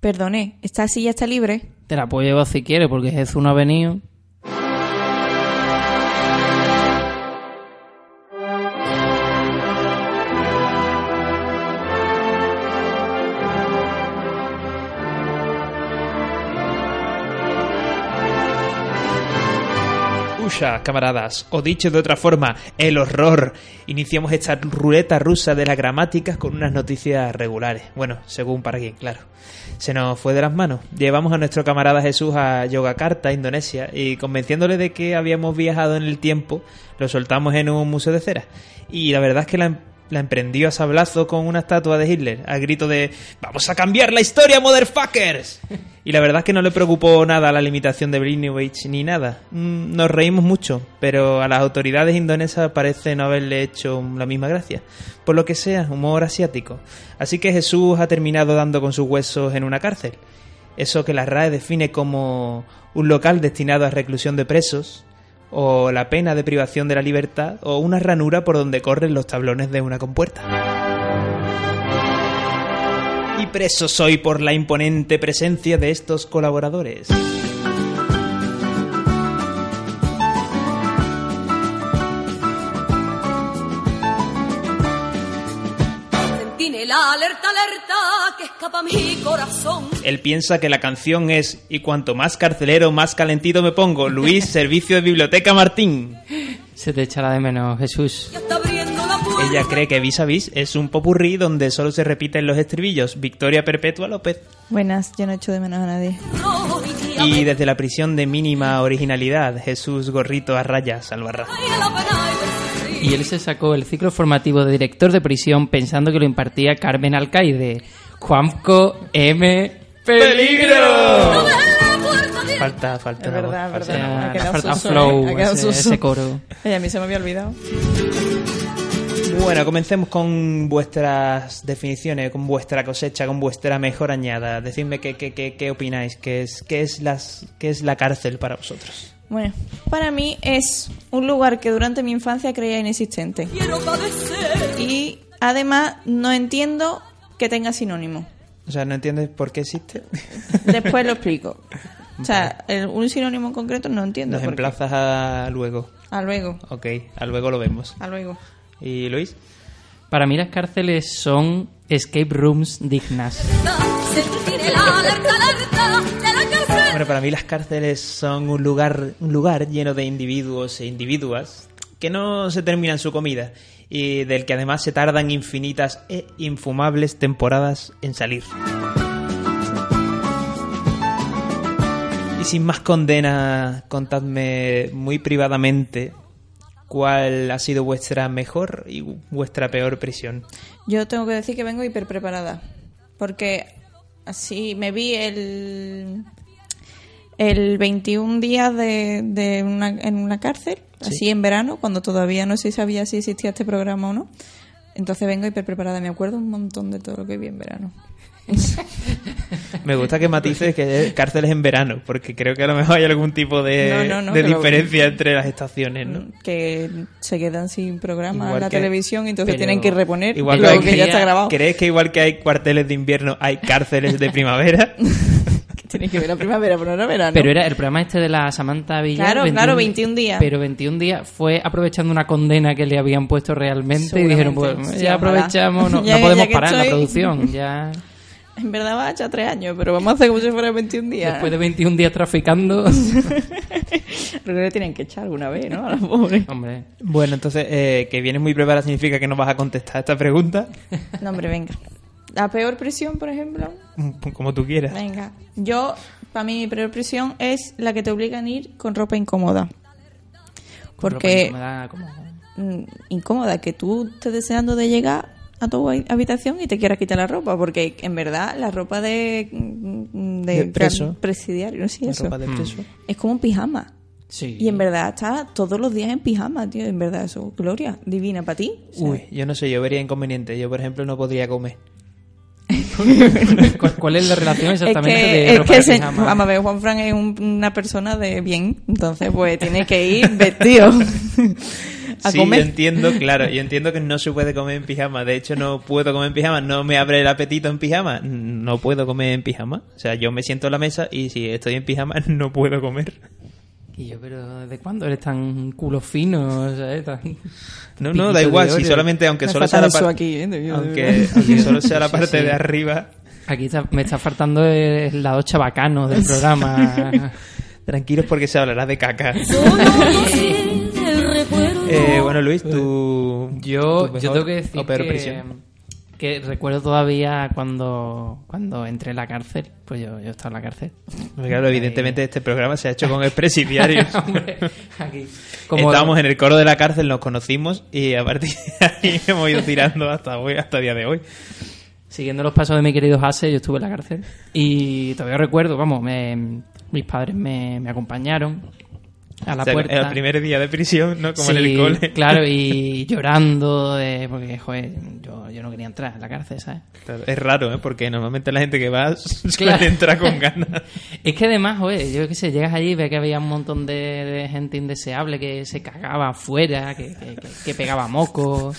Perdone, ¿esta silla está libre? Te la puedo llevar si quieres, porque Jesús no ha venido. Camaradas, o dicho de otra forma, el horror. Iniciamos esta ruleta rusa de las gramáticas con unas noticias regulares. Bueno, según para quién, claro. Se nos fue de las manos. Llevamos a nuestro camarada Jesús a Yogyakarta, Indonesia, y convenciéndole de que habíamos viajado en el tiempo, lo soltamos en un museo de cera. Y la verdad es que la, la emprendió a sablazo con una estatua de Hitler, al grito de ¡Vamos a cambiar la historia, motherfuckers! Y la verdad es que no le preocupó nada la limitación de Blinovich ni nada. Mm, Nos reímos mucho, pero a las autoridades indonesas parece no haberle hecho la misma gracia. Por lo que sea, humor asiático. Así que Jesús ha terminado dando con sus huesos en una cárcel. Eso que la RAE define como un local destinado a reclusión de presos, o la pena de privación de la libertad, o una ranura por donde corren los tablones de una compuerta. Y preso soy por la imponente presencia de estos colaboradores. Centinela, alerta, alerta, que escapa mi corazón. Él piensa que la canción es Y cuanto más carcelero, más calentito me pongo. Luis, Servicio de Biblioteca Martín. Se te echará de menos, Jesús. La. Ella cree que Vis a Vis es un popurrí donde solo se repiten los estribillos. Victoria Perpetua López. Buenas, yo no echo de menos a nadie. Y desde la prisión de mínima originalidad, Jesús Gorrito a rayas Albarra. Y él se sacó el ciclo formativo de director de prisión pensando que lo impartía Carmen Alcaide. Juanco M. ¡Peligro! Falta, falta. Es una voz, verdad, falta verdad. falta soso, flow, ¿eh? Ha quedado ese- ese coro. Ay, a mí se me había olvidado. Bueno, comencemos con vuestras definiciones, con vuestra cosecha, con vuestra mejor añada. Decidme qué, qué, qué, qué opináis, qué es, qué, es las, qué es la cárcel para vosotros. Bueno, para mí es un lugar que durante mi infancia creía inexistente. Quiero padecer. Y además no entiendo que tenga sinónimo. O sea, ¿no entiendes por qué existe? Después lo explico. O sea, el- un sinónimo en concreto no entiendo. Nos por qué. emplazas a luego. A luego, Ok, a luego lo vemos. a luego. ¿Y Luis? Para mí las cárceles son escape rooms dignas. Bueno, para mí las cárceles son un lugar, un lugar lleno de individuos e individuas que no se terminan su comida y del que además se tardan infinitas e infumables temporadas en salir. Y sin más condena, contadme muy privadamente cuál ha sido vuestra mejor y vuestra peor prisión. Yo tengo que decir que vengo hiper preparada. Porque así me vi el, el 21 días de, de una, en una cárcel, así en verano, cuando todavía no se sabía si existía este programa o no. Entonces vengo hiper preparada. Me acuerdo un montón de todo lo que vi en verano. Me gusta que matices que es cárceles en verano, porque creo que a lo mejor hay algún tipo de, No, no, no, de que lo- diferencia entre las estaciones, ¿no? Que se quedan sin programa Igual en la que- televisión y entonces pero- tienen que reponer Igual lo que, que, ya está grabado. ¿Crees que igual que hay cuarteles de invierno, hay cárceles de primavera? Tiene que ver la primavera, pero no verano. Pero era el programa este de la Samantha Villar. Claro, claro, 21 días. Pero 21 días fue aprovechando una condena que le habían puesto realmente y dijeron, pues ya aprovechamos, no, Ya- no podemos parar la estoy- producción. Ya En verdad va a echar tres años, pero vamos a hacer como si fuera 21 días. después de 21 días traficando. Pero le tienen que echar alguna vez, ¿no? A la pobre. Hombre, bueno, entonces, eh, que vienes muy preparada significa que no vas a contestar esta pregunta, No, hombre, venga. La peor prisión, por ejemplo. como tú quieras. Venga. Yo, para mí, mi peor prisión es la que te obligan a ir con ropa incómoda. Porque. me da como- mm, incómoda, que tú estés deseando de llegar a tu habi- habitación y te quieras quitar la ropa, porque en verdad la ropa de, mm, de, De preso. presidiario, no sé La eso, ropa de preso. es como un pijama. Sí. Y en verdad está todos los días en pijama, tío, en verdad eso, gloria, divina para ti. Uy, yo no sé, yo vería inconveniente. Yo, por ejemplo, no podría comer. ¿Cuál, cuál es la relación es exactamente que, de es ropa que de se- pijama? vamos a ver, Juan Fran es un- una persona de bien, entonces pues tiene que ir vestido. a sí, comer. yo entiendo, claro, yo entiendo que no se puede comer en pijama. De hecho, no puedo comer en pijama. No me abre el apetito en pijama. No puedo comer en pijama. O sea, yo me siento en la mesa y si estoy en pijama no puedo comer. Y yo, pero ¿desde cuándo eres tan culo fino? ¿sabes? Tan- No, no, da de igual. Si solamente, aunque Me solo sea la parte, aquí, ¿eh? De- de- aunque, aunque solo sea la parte sí. de arriba. Aquí está- me está faltando el lado chabacano del programa. Tranquilos porque se hablará de caca. Posee el recuerdo. Eh, bueno, Luis, tú. Yo, tu yo tengo que decir que, recuerdo todavía cuando, cuando entré en la cárcel. Pues yo, yo estaba en la cárcel. Claro, evidentemente este programa se ha hecho con expresidiarios. Hombre, aquí. Como, Estábamos en el coro de la cárcel, nos conocimos y a partir de ahí hemos ido tirando hasta hoy, hasta el día de hoy. Siguiendo los pasos de mi querido Hase, yo estuve en la cárcel. Y todavía recuerdo, vamos, me- mis padres me, me acompañaron a la O sea, puerta. El primer día de prisión, ¿no? Como en el cole. Claro, y llorando, de- porque, joder, yo, yo no quería entrar en la cárcel, ¿sabes? Claro, Es raro, ¿eh? Porque normalmente la gente que va suele Claro. entrar con ganas. Es que además, joder, yo qué sé, llegas allí y ves que había un montón de, de gente indeseable que se cagaba afuera, que, que- que- que pegaba mocos.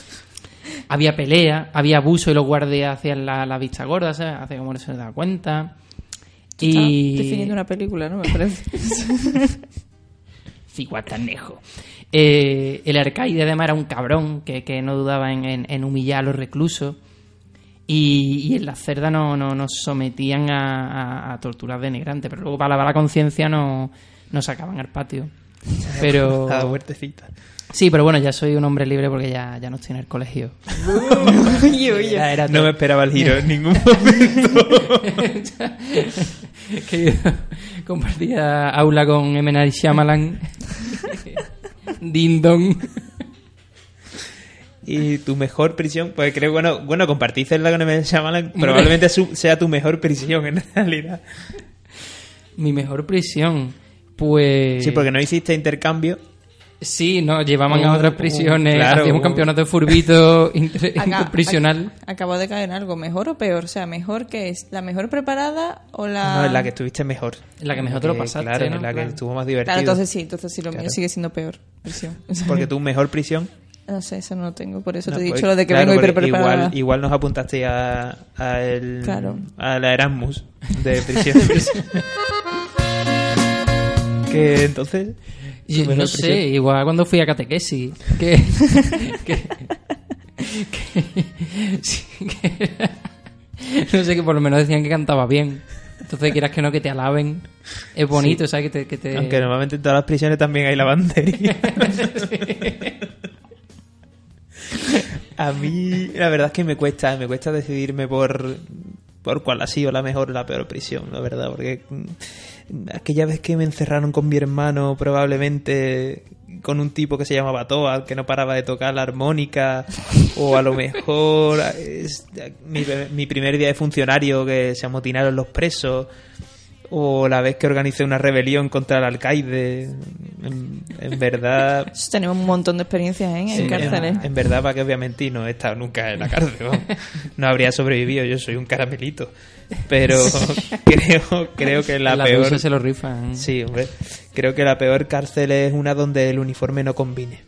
Había pelea, había abuso y los guardias hacían la, la vista gorda, ¿sabes? Hace como no se da cuenta. Y... Definiendo una película, ¿no? Me parece. Ciguatanejo. Eh, el alcaide además era un cabrón que, que no dudaba en, en- en humillar a los reclusos. Y, y en la cerda no, no- nos sometían a, a, a torturas denigrantes, pero luego para lavar la conciencia no nos sacaban al patio. Pero A la huertecita. sí, pero bueno, ya soy un hombre libre porque ya, ya no estoy en el colegio. Era- era No me esperaba el giro en ningún momento. que compartía aula con M. Night Shyamalan. Ding dong. Y tu mejor prisión, pues creo, bueno, bueno compartir celda con M. Shyamalan probablemente sea tu mejor prisión en realidad. Mi mejor prisión. Pues. Sí, porque no hiciste intercambio. Sí, no, llevaban a Uh, otras uh, prisiones, claro, hacíamos uh. campeonato de furbito inter- Acá- interprisional. ac- Acabo de caer en algo, ¿mejor o peor? O sea, ¿mejor que es? ¿La mejor preparada o la...? No, en la que estuviste mejor. En la que mejor te lo pasaste, Claro, ¿no? en la que estuvo más divertido. Claro, entonces sí, entonces sí, lo Claro. mío sigue siendo peor. prisión. Porque tu mejor prisión. No sé, eso no lo tengo, por eso No, te he pues, dicho lo de que claro, vengo hiper preparada. igual, igual nos apuntaste a, a, el, Claro. a la Erasmus de prisión. que entonces. Yo no sé, igual cuando fui a catequesis. Que. que, sí, no sé, que por lo menos decían que cantaba bien. Entonces, quieras que no, que te alaben. Es bonito, ¿sabes? Que te, que te- Aunque normalmente en todas las prisiones también hay lavandería. A mí, la verdad es que me cuesta, me cuesta decidirme por, por cuál ha sido la mejor o la peor prisión, la verdad, porque aquella vez que me encerraron con mi hermano, probablemente con un tipo que se llamaba Toad, que no paraba de tocar la armónica, o a lo mejor es mi, mi primer día de funcionario que se amotinaron los presos, o la vez que organicé una rebelión contra el alcaide. En, en verdad, Tenemos un montón de experiencias ¿eh? en en, cárceles. en verdad, para que mentir, no he estado nunca en la cárcel. No habría sobrevivido, yo soy un caramelito. Pero creo, creo que la, la peor. se lo rifan. Sí, hombre. Creo que la peor cárcel es una donde el uniforme no combine.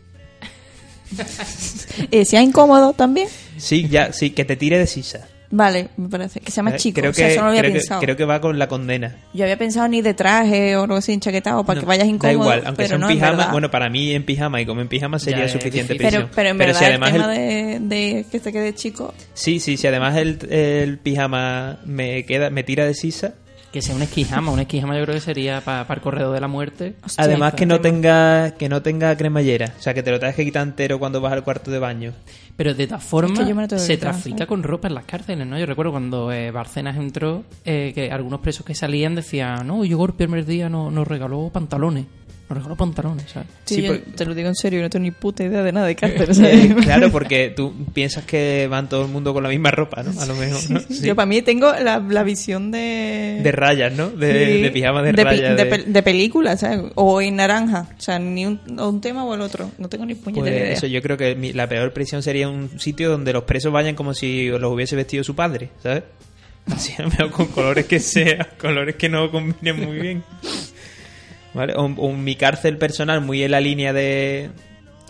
Eh, ¿Sea incómodo también? Sí, ya, sí, que te tire de sisa. Vale, me parece. Que sea más Eh, chico. Creo o sea, que, eso no lo había creo, que, pensado. creo que va con la condena. Yo había pensado ni de traje o algo así enchaquetado para No, que vayas incómodo. Da igual, aunque pero sea en no, pijama. bueno, para mí en pijama y como en pijama sería Ya, suficiente pero, pero en verdad si el además tema el- de, de que se quede chico... Sí, sí, si además el, el pijama me queda me tira de sisa. Que sea un esquijama. Un esquijama yo creo que sería para el corredor de la muerte. Hostia, además que está no tenga que no tenga cremallera, o sea, que te lo tengas que quitar entero cuando vas al cuarto de baño. Pero de todas formas, Es que que se quitar, trafica ¿sabes? con ropa en las cárceles, ¿no? Yo recuerdo cuando eh, Barcenas entró, eh, que algunos presos que salían decían, no, yo el primer día no- nos regaló pantalones. Nos regaló pantalones, ¿sabes? Sí, Sí, yo te lo digo en serio, no tengo ni puta idea de nada de cárcel. Eh, ¿sabes? claro, porque tú piensas que van todo el mundo con la misma ropa, ¿no? A lo mejor, ¿no? Sí. Yo para mí tengo la, la visión de... De rayas, ¿no? De, Sí, de pijama de, rayas. de de- pel- de película, ¿sabes? O en naranja. O sea, ni un, o un tema o el otro. No tengo ni puñetera Pues idea. eso, yo creo que mi- la peor prisión sería un sitio donde los presos vayan como si los hubiese vestido su padre, ¿sabes? Así, con colores que sea, colores que no combinen muy bien. ¿Vale? O, o mi cárcel personal muy en la línea de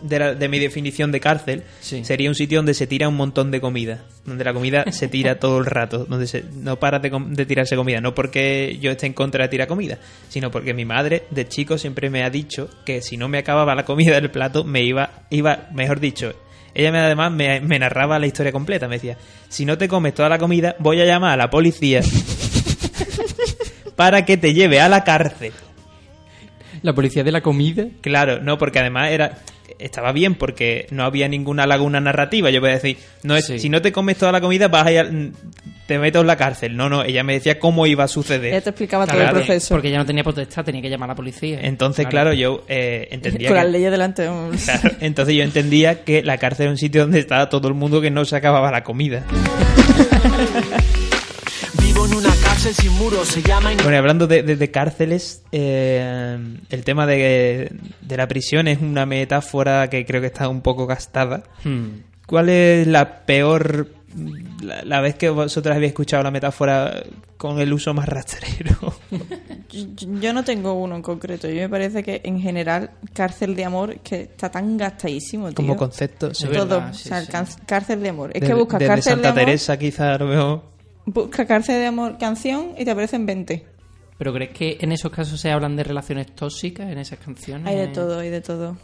de, la- de mi definición de cárcel, Sí. sería un sitio donde se tira un montón de comida. Donde la comida se tira todo el rato. Donde se, no paras de, tirarse comida. No porque yo esté en contra de tirar comida, sino porque mi madre de chico siempre me ha dicho que si no me acababa la comida del plato, me iba, iba mejor dicho. Ella me, además me, me narraba la historia completa. Me decía, si no te comes toda la comida, voy a llamar a la policía para que te lleve a la cárcel. La policía de la comida. Claro, no, porque además era estaba bien porque no había ninguna laguna narrativa. Yo voy a decir, no es, Sí. si no te comes toda la comida, vas a ir al- te meto en la cárcel. No, no, ella me decía cómo iba a suceder. Ya te explicaba todo el proceso. Porque ya no tenía potestad, tenía que llamar a la policía. Entonces, claro, yo eh, entendía Con que- las leyes delante. Claro, entonces yo entendía que la cárcel era un sitio donde estaba todo el mundo que no se acababa la comida. Cárcel sin muros, se llama Bueno, y hablando de, de- de cárceles, eh, el tema de, de la prisión es una metáfora que creo que está un poco gastada. Hmm. ¿Cuál es la peor, la, la vez que vosotros habéis escuchado la metáfora con el uso más rastrero? Yo- no tengo uno en concreto. Yo me parece que en general cárcel de amor que está tan gastadísimo, tío. Como concepto. sí. Todo, verdad, sí, o sea, sí. cárcel de amor. Es De- que buscas desde cárcel Santa de amor, Teresa quizá lo veo... busca cárcel de amor canción y te aparecen 20. ¿Pero crees que en esos casos se hablan de relaciones tóxicas en esas canciones? Hay de todo, hay de todo.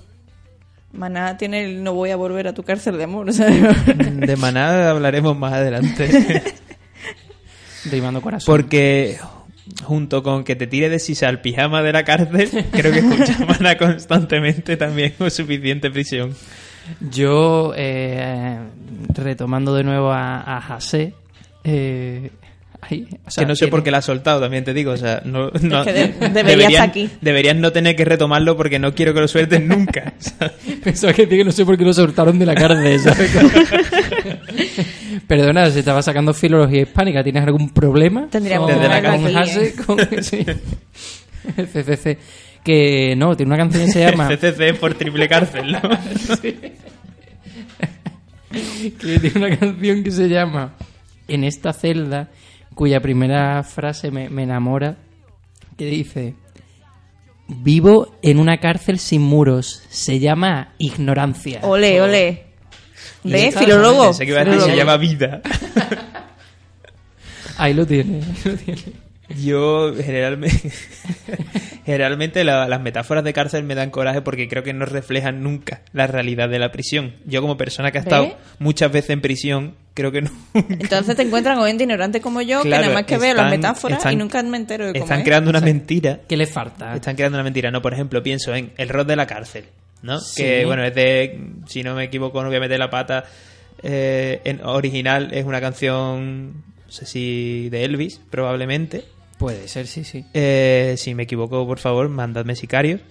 Maná tiene el no voy a volver a tu cárcel de amor, sea, De Maná hablaremos más adelante. Rimando corazón. Porque junto con que te tire de sisa al pijama de la cárcel, creo que escuchar Maná constantemente también es suficiente prisión. Yo, eh, retomando de nuevo a, a José, eh, ay, o sea, que no sé tiene- por qué la has soltado, también te digo. O sea, no, no- que de- debería deberían- estar aquí. Deberías no tener que retomarlo porque no quiero que lo sueltes nunca. Pensaba que, que no sé por qué lo soltaron de la cárcel, ¿sabes? Perdona, se estaba sacando filología hispánica. ¿Tienes algún problema? Tendríamos que con, ponerlo con aquí, Hase, con- sí. El CCC. Que no, tiene una canción que se llama... CCC por triple cárcel, ¿no? que tiene una canción que se llama En esta celda, cuya primera frase me, me enamora, que dice, vivo en una cárcel sin muros, se llama ignorancia. ole, ole. ¿Ves? Filólogo. Se llama vida. Ahí lo tiene, ahí lo tiene. Yo generalmente, generalmente la- las metáforas de cárcel me dan coraje porque creo que no reflejan nunca la realidad de la prisión. Yo como persona que ha estado muchas veces en prisión, creo que no. Entonces te encuentran con gente ignorante como yo, Claro, que nada más que veo las metáforas están- y nunca me entero de cómo Están es. creando una mentira. ¿Qué le falta? Están creando una mentira. No, por ejemplo, pienso en El rol de la cárcel, ¿no? Sí. Que, bueno, es de, si no me equivoco, no voy a meter la pata, eh, en original es una canción, no sé si de Elvis, probablemente. Puede ser, sí, sí. Eh, si me equivoco, por favor, mandadme sicarios.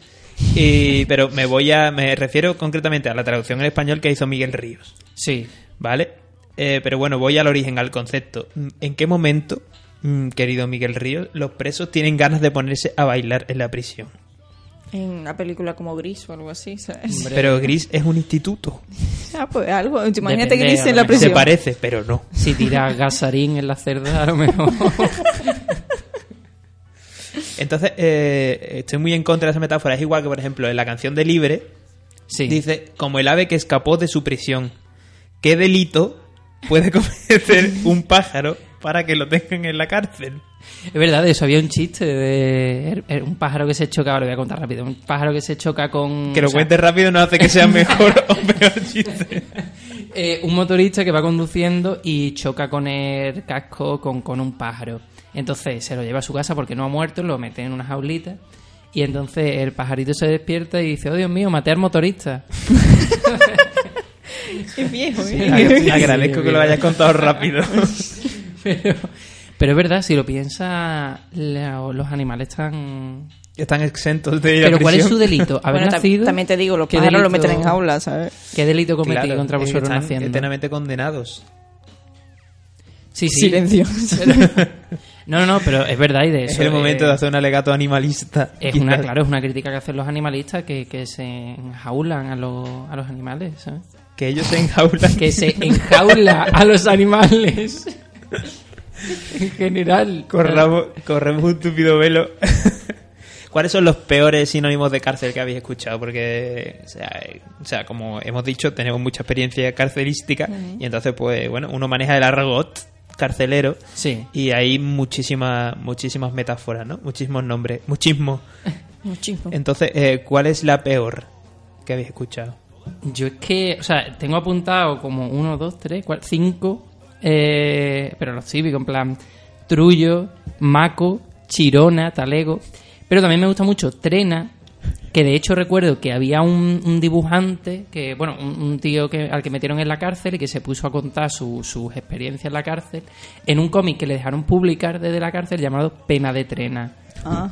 Y, pero me voy a, me refiero concretamente a la traducción en español que hizo Miguel Ríos, Sí. ¿vale? Eh, pero bueno, voy al origen, al concepto. ¿En qué momento, mm, querido Miguel Ríos, los presos tienen ganas de ponerse a bailar en la prisión? En una película como Gris o algo así, ¿sabes? Hombre. Pero Gris es un instituto. Ah, pues algo. Imagínate Depende, Gris en la prisión. Se parece, pero no. Si tira gasarín en la cerda, a lo mejor. Entonces, eh, estoy muy en contra de esa metáfora. Es igual que, por ejemplo, en la canción de Libre, Sí. dice, como el ave que escapó de su prisión. ¿Qué delito puede cometer un pájaro para que lo tengan en la cárcel? Es verdad, eso había un chiste de er- er- un pájaro que se choca, ahora lo voy a contar rápido, un pájaro que se choca con... Que lo o sea, cuente rápido no hace que sea mejor o peor chiste. eh, un motorista que va conduciendo y choca con el casco con, con un pájaro. Entonces se lo lleva a su casa porque no ha muerto, lo mete en una jaulita y entonces el pajarito se despierta y dice, oh Dios mío, maté al motorista. Es viejo, Sí. ¿eh? Agradezco que lo hayas contado rápido. pero, pero es verdad, si lo piensas, los animales están... Están exentos de ir a Pero ¿cuál es su delito? ¿Haber Bueno, nacido? también te digo, los ¿Qué pájaros lo meten en jaulas, ¿sabes? ¿Qué delito cometí Claro, contra vosotros están naciendo? eternamente condenados. Sí, sí. Silencio. No, no, no, pero es verdad y de Es eso. el momento eh, de hacer un alegato animalista. Es quizás. una, claro, es una crítica que hacen los animalistas que, que se enjaulan a los, a los animales, ¿sabes? Que ellos se enjaulan. Que se enjaula a los animales. en general. Corramos, corremos un tupido velo. ¿Cuáles son los peores sinónimos de cárcel que habéis escuchado? Porque, o sea, eh, o sea, como hemos dicho, tenemos mucha experiencia carcelística y entonces, pues, bueno, uno maneja el argot carcelero Sí. y hay muchísimas muchísimas metáforas, ¿no? Muchísimos nombres, muchísimos. Muchísimo. Entonces, eh, ¿cuál es la peor que habéis escuchado? Yo es que, o sea, tengo apuntado como uno, dos, tres, cuatro, cinco, eh, pero los cívicos, en plan, Trullo, Maco, Chirona, Talego. Pero también me gusta mucho Trena, que de hecho recuerdo que había un, un dibujante, que bueno, un, un tío que, al que metieron en la cárcel y que se puso a contar su- sus experiencias en la cárcel, en un cómic que le dejaron publicar desde la cárcel llamado Pena de Trena. Ah,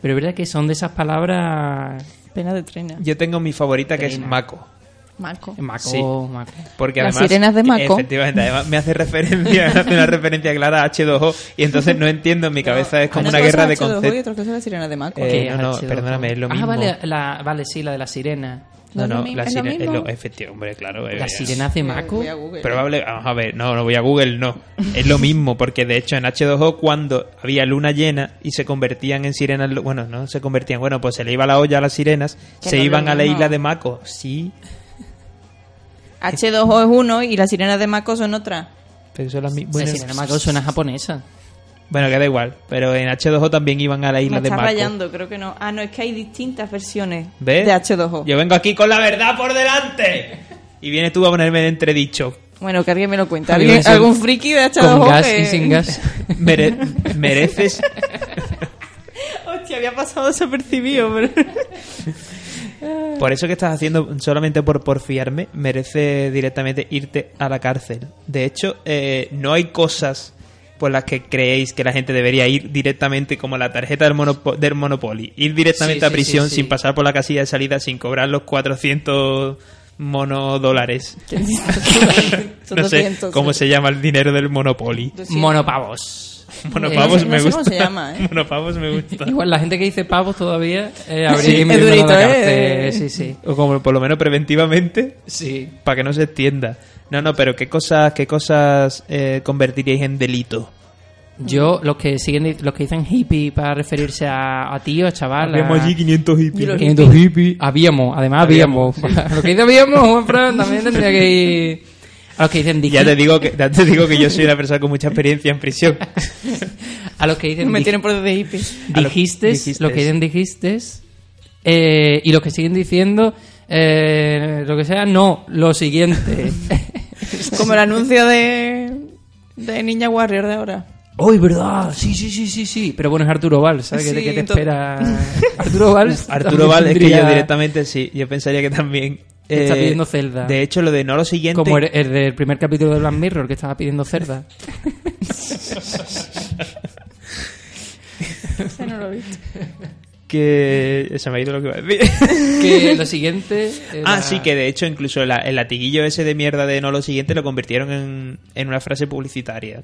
Pero es verdad que son de esas palabras... pena de trena. Yo tengo mi favorita que es Trina. Mako. Marco. Maco, Sí. Maco. Porque Las además, sirenas de Mako. Efectivamente, además me hace referencia, me hace una referencia clara a H2O y entonces no entiendo, en mi cabeza es como Una guerra de H2O Y conceptos. otra cosa es la sirena de Marco. Eh, no, no, H2O. perdóname, es lo Ah, mismo. vale, la, vale, sí, la de la sirena. No, ¿No la ¿Es lo sirena, es lo, efectivamente, hombre, claro. eh, Las eh, sirenas de a Google. Probable, vamos a ver, no, no voy a Google, no. Es lo mismo, porque de hecho en H2O cuando había luna llena y se convertían en sirenas, bueno, no se convertían, bueno, pues se le iba la olla a las sirenas, Que se no iban a la isla de Mako. Sí, H2O es uno y las sirenas de Marco son otra. pero eso es la mi- La bueno, sirena de Maco suena japonesa. bueno, que da igual, pero en H2O también iban a la Me isla de está Mako. rayando, creo que no. Ah, no, es que hay distintas versiones ¿Ves? de H2O. Yo vengo aquí con la verdad por delante. Y vienes tú a ponerme en entredicho. Bueno, que alguien me lo cuente. Alguien ¿Alguien, sin- algún friki de H2O Con gas que- y sin gas. Mere- mereces Hostia, había pasado desapercibido, pero... Por eso que estás haciendo solamente por porfiarme, merece directamente irte a la cárcel. De hecho, eh, no hay cosas por las que creéis que la gente debería ir directamente como la tarjeta del, monopo- del Monopoly. Ir directamente Sí, a prisión sí, sí. sin pasar por la casilla de salida, sin cobrar los 400 monodólares. No sé 200, cómo se llama el dinero del Monopoly. 200. Monopavos. No me sé gusta. cómo se llama, ¿eh? Monopavos me gusta. Igual la gente que dice pavos todavía eh, habría Sí, que la cárcel. ¿eh? Sí, sí. O como por lo menos preventivamente. Sí. para que no se extienda. No, no, pero ¿qué cosas, qué cosas eh, convertiríais en delito? Yo, los que siguen, los que dicen hippie para referirse a, a tío, a chaval. a- 500 hippies. Los 500 hippies. Habíamos, además habíamos. lo que dice habíamos, Juan Fran, también tendría que ir. A los que dicen Ya te digo que ya te digo que yo soy una persona con mucha experiencia en prisión. A los que dicen Me tienen por de hippies. A lo- dijistes, dijistes. lo que dicen dijistes. eh, y los que siguen diciendo eh, lo que sea, no, lo siguiente. Como el anuncio de, de Ninja Warrior de ahora. ¡Uy, verdad! Sí, sí, sí, sí, sí. Pero bueno, es Arturo Val, ¿sabes? ¿Qué te- Sí, ¿Qué te to- espera? Arturo Val. Arturo también Val, es que yo directamente sí, yo pensaría que también... eh, Está pidiendo Zelda. De hecho, lo de no lo siguiente... Como el, el del primer capítulo de Black Mirror, que estaba pidiendo cerda. Ese no lo he visto. Que... Se me ha ido lo que iba a decir. que lo siguiente. era- Ah, sí, que de hecho incluso la- el latiguillo ese de mierda de no lo siguiente lo convirtieron en, en una frase publicitaria.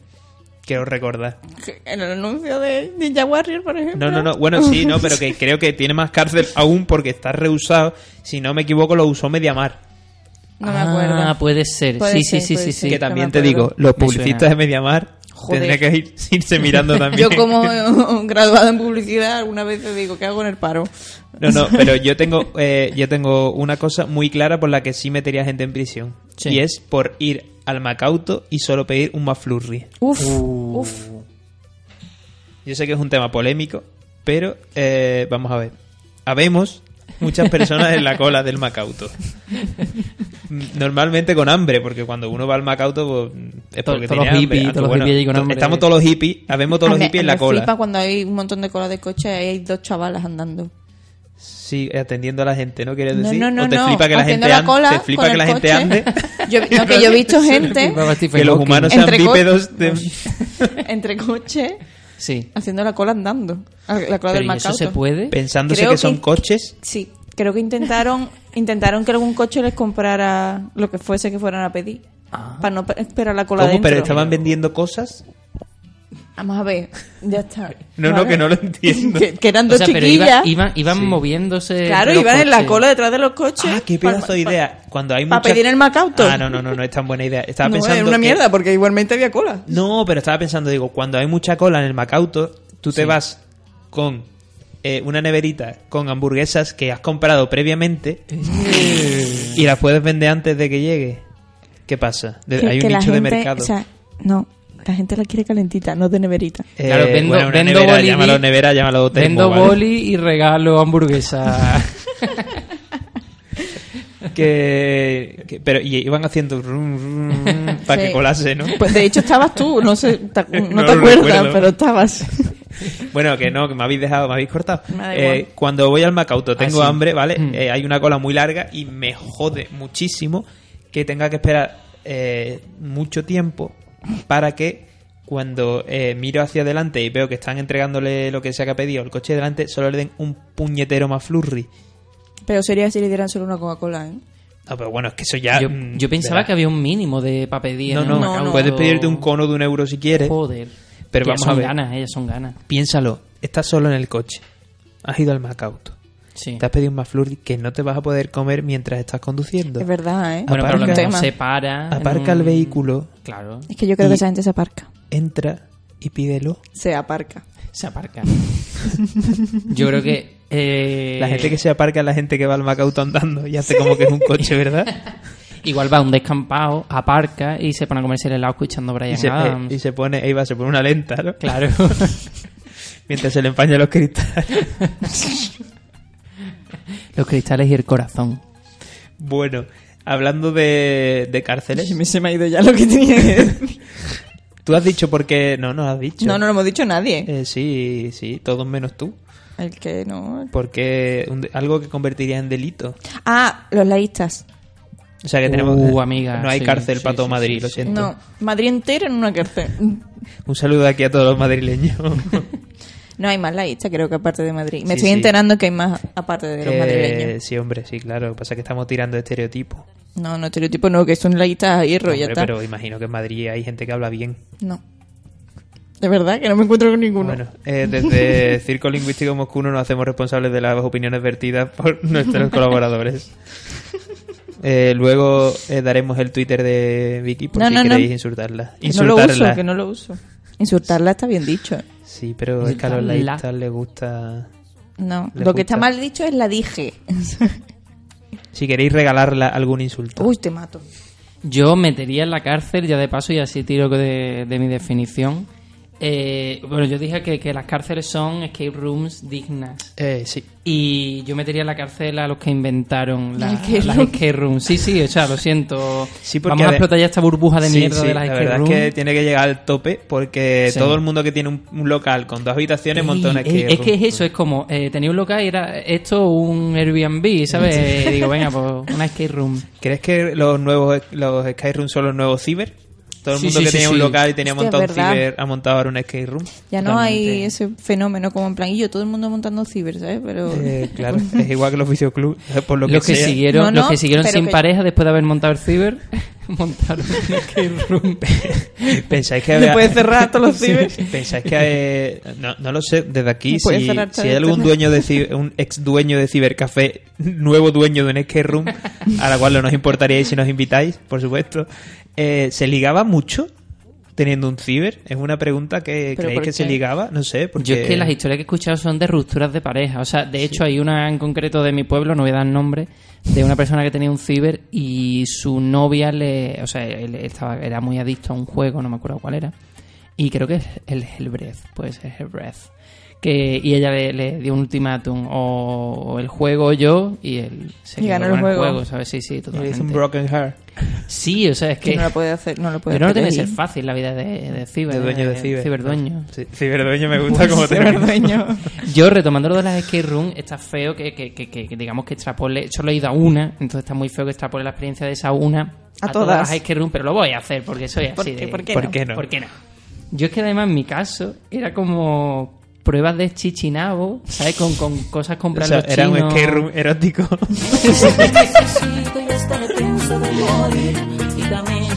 Quiero recordar. En el anuncio de Ninja Warrior, por ejemplo. No, no, no. Bueno, sí, no, pero que creo que tiene más cárcel aún porque está reusado. Si no me equivoco, lo usó Mediamar. No me acuerdo. Ah, puede ser. Puede sí, ser, sí, sí, puede sí, ser. sí. que no también te digo, los publicistas de Mediamar Joder. tendría que ir- irse mirando también. Yo como graduada en publicidad alguna vez te digo, ¿qué hago en el paro? No, no, pero yo tengo, eh, yo tengo una cosa muy clara por la que sí metería gente en prisión. Sí. Y es por ir al Macauto y solo pedir un McFlurry. Uf, Uh. uf. Yo sé que es un tema polémico, pero eh, vamos a ver. Habemos muchas personas en la cola del Macauto. Normalmente con hambre, porque cuando uno va al Macauto pues, es porque todos tiene los hambre. hippies, Aunque, todos los hippies allí con to- hambre. Estamos todos los hippies, habemos todos los Me- hippies en la cola. cuando hay un montón de colas de coche y hay dos chavalas andando. Sí, atendiendo a la gente, ¿no quieres No, decir? no, no, ¿O te no. flipa que la haciendo gente la ande? ¿Te flipa que la el gente coche. ande? Yo, no, que yo he visto gente que los humanos sean bípedos de... entre coches Sí. haciendo la cola andando. La cola Pero del ¿y eso se puede? pensándose Creo que son que- coches. Sí, creo que intentaron intentaron que algún coche les comprara lo que fuese que fueran a pedir. Ah. Para no pe- esperar la cola ¿Cómo? dentro. ¿Pero estaban vendiendo cosas? Vamos a ver, ya está. No, no, que no lo entiendo. que, que eran O dos sea, pero chiquillas. iba- iban, iban moviéndose. claro, iban en la cola detrás de los coches. Ah, qué pa- pedazo de pa- idea. Cuando hay pa mucha... pedir el Macauto. Ah, no, no, no, no es tan buena idea. Estaba no, pensando era una que- mierda, porque igualmente había cola. No, pero estaba pensando, digo, cuando hay mucha cola en el Macauto, tú te Sí. vas con eh, una neverita con hamburguesas que has comprado previamente y las puedes vender antes de que llegue. ¿Qué pasa? De- Que- hay que un nicho de mercado. o sea, no, la gente la quiere calentita, no de neverita. Eh, Claro, vendo- bueno, vendo nevera, boli- llámalo nevera, llámalo termo, Vendo ¿vale? boli y regalo hamburguesa. que, que- pero y iban haciendo rum, rum, rum, para Sí. que colase, ¿no? Pues de hecho estabas tú, no sé, te- no, No te acuerdas, recuerdo. pero estabas. Bueno, que no, que me habéis dejado, me habéis cortado. Eh, cuando voy al Macauto tengo Ah, sí. hambre, ¿vale? Mm. Eh, hay una cola muy larga y me jode muchísimo que tenga que esperar eh, mucho tiempo para que cuando eh, miro hacia adelante y veo que están entregándole lo que sea que ha pedido el coche delante, solo le den un puñetero más flurry. Pero sería si le dieran solo una Coca-Cola, ¿eh? No, pero bueno, es que eso ya... yo, mm, yo pensaba que había un mínimo de para pedir. No, en no, un No, no. puedes pedirte un cono de un euro si quieres. Joder. Pero Que vamos son a ver. ganas, ellas son ganas. Piénsalo, estás solo en el coche, has ido al Macauto, Sí. te has pedido un McFlurry que no te vas a poder comer mientras estás conduciendo. Es verdad, ¿eh? Bueno, pero Aparca- tema. se para. Aparca el vehículo, Claro, Es que yo creo que esa gente se aparca. entra y pídelo. Se aparca. se aparca. Yo creo que. eh, La gente que se aparca es la gente que va al Macauto andando y hace como que es un coche, ¿verdad? Igual va a un descampado, aparca y se pone a comerse el helado escuchando a Brian Y se, Adams. eh, y se pone, ahí va, se pone una lenta, ¿no? Claro. Mientras se le empañan los cristales. Los cristales y el corazón. Bueno, hablando de, de cárceles, Se me ha ido ya lo que tenía que decir. tú has dicho por qué... No, no has dicho. No, no lo hemos dicho nadie. Eh, sí, sí, todos menos tú. El que no. Porque un algo que convertiría en delito. Ah, los laístas. O sea que tenemos... Uh, amiga, no hay sí, cárcel sí, para todo sí, Madrid, sí, lo siento. No, Madrid entero en una cárcel. Un saludo aquí a todos los madrileños. No hay más laístas, creo que aparte de Madrid. Me Sí, estoy sí. enterando que hay más aparte de los Eh, madrileños. sí, hombre, sí, claro. Lo que pasa es que estamos tirando estereotipos. No, no, estereotipo no, que son laístas a hierro ya está. pero imagino que en Madrid hay gente que habla bien. No. De verdad, que no me encuentro con ninguno. Bueno, eh, desde Circo Lingüístico Moscú no nos hacemos responsables de las opiniones vertidas por nuestros colaboradores. Eh, luego eh, daremos el Twitter de Vicky por No, si no, no. queréis insultarla. que no lo uso, Insultarla. que no lo uso. Insultarla está bien dicho. Sí, pero es que a los laístas les gusta... No, Le lo que está mal dicho es la dije. Si queréis regalarla algún insulto. Uy, te mato. Yo metería en la cárcel, ya de paso, y así tiro de, de mi definición. Eh, bueno, yo dije que, que las cárceles son escape rooms dignas. Eh, sí. Y yo metería en la cárcel a los que inventaron la- La escape las room. escape rooms. Sí, sí, o sea, lo siento. Sí, porque Vamos a explotar ya esta burbuja de Sí, mierda sí, de las la escape verdad rooms. es que tiene que llegar al tope porque Sí. todo el mundo que tiene un, un local con dos habitaciones monta una escape es que es room. eso, es como, eh, tenía un local y era esto un Airbnb, ¿sabes? Digo, venga, pues una escape room. ¿Crees que los nuevos los skate rooms son los nuevos ciber? Todo el Sí, mundo sí, que sí, tenía sí. un local y tenía Hostia, montado un ciber ha montado ahora un skate room. Ya no Totalmente. hay ese fenómeno como en plan, y yo todo el mundo montando ciber, ¿sabes? Pero... Eh, claro, es igual que los videoclub, por lo que, los que sea. siguieron, No, los no, que siguieron sin que- pareja después de haber montado el ciber, montaron un escape room. Pensáis que había- puedes cerrar todos los cibers. Pensáis que eh, no, no lo sé desde aquí si, si hay algún dueño de ci- un ex dueño de cibercafé, nuevo dueño de un skate room, a la cual no nos importaría si nos invitáis, por supuesto. Eh, ¿Se ligaba mucho teniendo un ciber? Es una pregunta que ¿Pero creéis que se ligaba, no sé, porque Yo es que las historias que he escuchado son de rupturas de pareja. O sea, de hecho hay una en concreto de mi pueblo, no voy a dar nombre, de una persona que tenía un ciber y su novia le... O sea, él estaba, era muy adicto a un juego, no me acuerdo cuál era. Y creo que es el Hellbreath, puede ser Hellbreath. Que, y ella le, le dio un ultimátum, o, o el juego o yo, y él se Y ganó el juego. ¿sabes? Sí, sí, totalmente. hizo un broken heart Sí, o sea, es Que que... no lo puede hacer, no lo puede Pero no hacer tiene que ser fácil la vida de, de ciber. de dueño de eh, ciber. Ciberdueño. Sí, ciberdueño me gusta como te Ciberdueño. Yo, retomando lo de las escape room, está feo que, que, que, que- que digamos que extrapole. Solo he ido a una, entonces está muy feo que extrapole la experiencia de esa una A todas todas. las escape room, pero lo voy a hacer porque soy así ¿Por de. qué? ¿Por qué no? ¿Por qué no? Yo es que además en mi caso era como pruebas de chichinabo, ¿sabes? Con, con cosas O comprar sea, era un chinos. skate room erótico.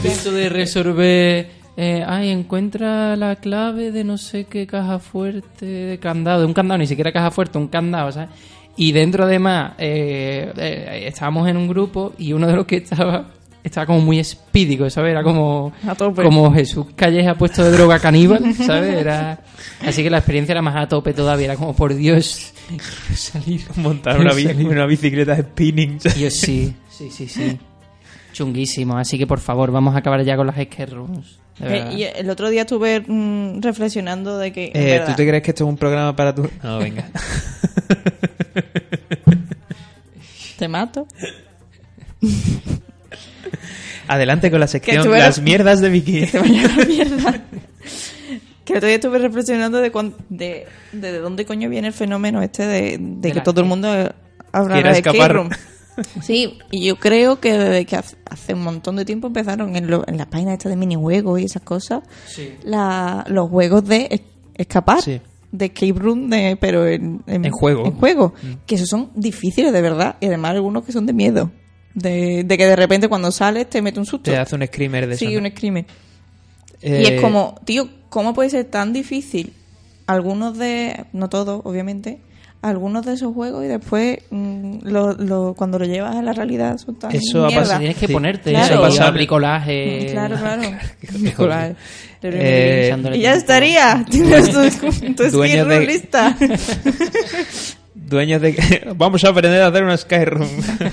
Eso de resolver. eh, ay, encuentra la clave de no sé qué caja fuerte de candado. De un candado, ni siquiera caja fuerte, un candado, ¿sabes? Y dentro, además, eh, eh, estábamos en un grupo y uno de los que estaba estaba como muy espídico, ¿sabes? Era como, A tope. como Jesús Calleja puesto de droga caníbal, ¿sabes? Era, así que la experiencia era más a tope todavía, era como, por Dios, quiero salir. Montar una, bi- Salir. una bicicleta spinning. Y yo sí, sí, sí, sí. Chunguísimo, así que por favor, vamos a acabar ya con las de verdad. Eh, y el otro día estuve mm, reflexionando de que. Eh, ¿Tú te crees que esto es un programa para tu...? No, venga. te mato. Adelante con la sección Las mierdas de Vicky. Te vaya a la mierda. Que el otro día estuve reflexionando de, cuán- de, de, de dónde coño viene el fenómeno este de, de que la- todo el mundo habla de escape escapar. room. Sí, y yo creo que desde que hace, un montón de tiempo empezaron en, lo- en las páginas estas de minijuegos y esas cosas, Sí. la- los juegos de es- escapar, Sí. de escape room, de, pero en, En juego. En juego. Que esos son difíciles de verdad y además algunos que son de miedo. De, de que de repente cuando sales te mete un susto. Te hace un screamer de Sí, eso, ¿no? un screamer. Y Eh, es como, tío, ¿cómo puede ser tan difícil algunos de, no todos, obviamente, algunos de esos juegos y después mm, lo, lo- cuando lo llevas a la realidad son tan Eso ha mierda. pasado- Tienes que Sí. ponerte Claro. eso, pasa- bricolaje. Claro, claro. Nicolás. Eh, y ya estaría. Tienes tu, tu Dueño de- lista. Dueños de... Vamos a aprender a hacer una Skyroom.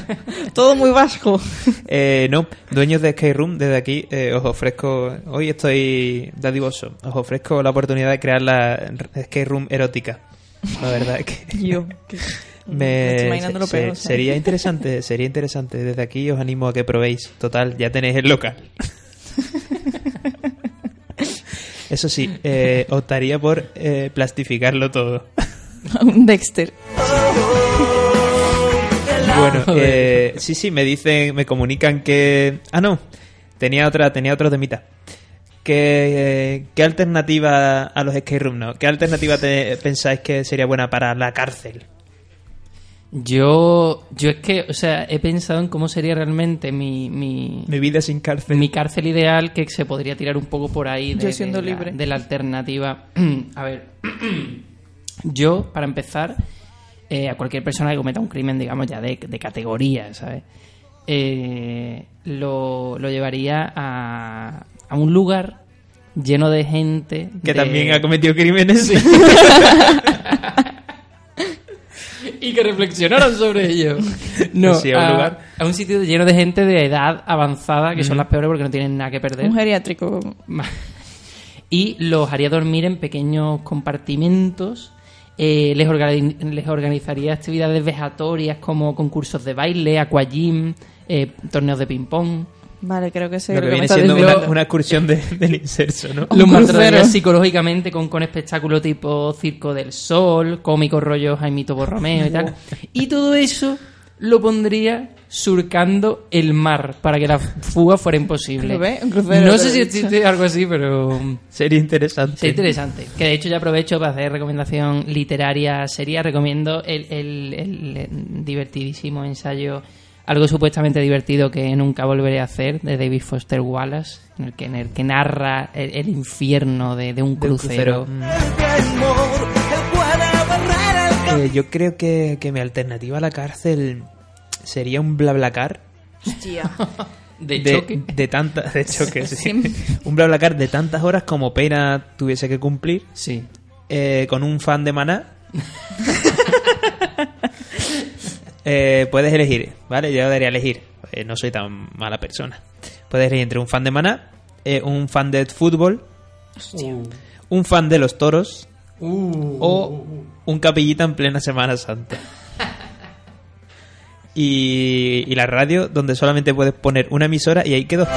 Todo muy vasco. eh, no, dueños de Skyroom, desde aquí eh, os ofrezco... Hoy estoy dadivoso. Os ofrezco la oportunidad de crear la Skyroom erótica. La verdad es que... Yo. que- Me, se- peor, sería interesante, sería interesante. Desde aquí os animo a que probéis. Total, ya tenéis el local. Eso sí, eh, optaría por eh, plastificarlo todo. Un Dexter. Bueno, eh, sí, sí, me dicen, me comunican que... Ah, no, tenía otra, tenía otro temita. ¿Qué, eh, ¿Qué alternativa a los escape room, no? ¿Qué alternativa te, pensáis que sería buena para la cárcel? Yo, yo es que, o sea, he pensado en cómo sería realmente mi, mi, Mi vida sin cárcel. mi cárcel ideal, que se podría tirar un poco por ahí de, Yo siendo de la- libre. de la alternativa. a ver, yo, para empezar, eh, a cualquier persona que cometa un crimen, digamos, ya de, de categoría, ¿sabes? Eh, lo, lo llevaría a, a un lugar lleno de gente. Que de- también ha cometido crímenes. y que reflexionaran sobre ello. No, Sí, a un a, lugar. a un sitio lleno de gente de edad avanzada, que son las peores porque no tienen nada que perder. Un geriátrico. Y los haría dormir en pequeños compartimentos. Eh, les, organi- les organizaría actividades vejatorias como concursos de baile, aquagym, eh, torneos de ping-pong. Vale, creo que sé Lo que viene siendo una, una excursión de- del inserso, ¿no? Los maltrataría psicológicamente con, con espectáculos tipo Circo del Sol, cómicos rollos Jaimito Borromeo y tal. Y todo eso lo pondría surcando el mar para que la fuga fuera imposible. No sé si existe algo así, pero Sería interesante. sería interesante. Que de hecho ya aprovecho para hacer recomendación literaria seria. Recomiendo el, el- el, divertidísimo ensayo, algo supuestamente divertido que nunca volveré a hacer, de David Foster Wallace, en el que, en el que narra el, el infierno de, de un De un crucero. Mm. Eh, yo creo que, que mi alternativa a la cárcel sería un blablacar Hostia. De, de, choque. de tantas de choque, sí. Siempre. un blablacar de tantas horas como pena tuviese que cumplir Sí. eh, con un fan de Maná Eh, puedes elegir vale yo debería elegir Eh, no soy tan mala persona puedes elegir entre un fan de Maná eh, un fan de fútbol un fan de los toros o un capillita en plena Semana Santa. Y, y la radio, donde solamente puedes poner una emisora y ahí quedó.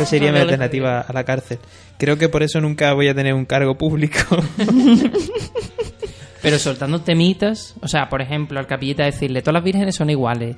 Esa sería mi alternativa a la cárcel. Creo que por eso nunca voy a tener un cargo público. Pero soltando temitas, o sea, por ejemplo, al capillita decirle, todas las vírgenes son iguales.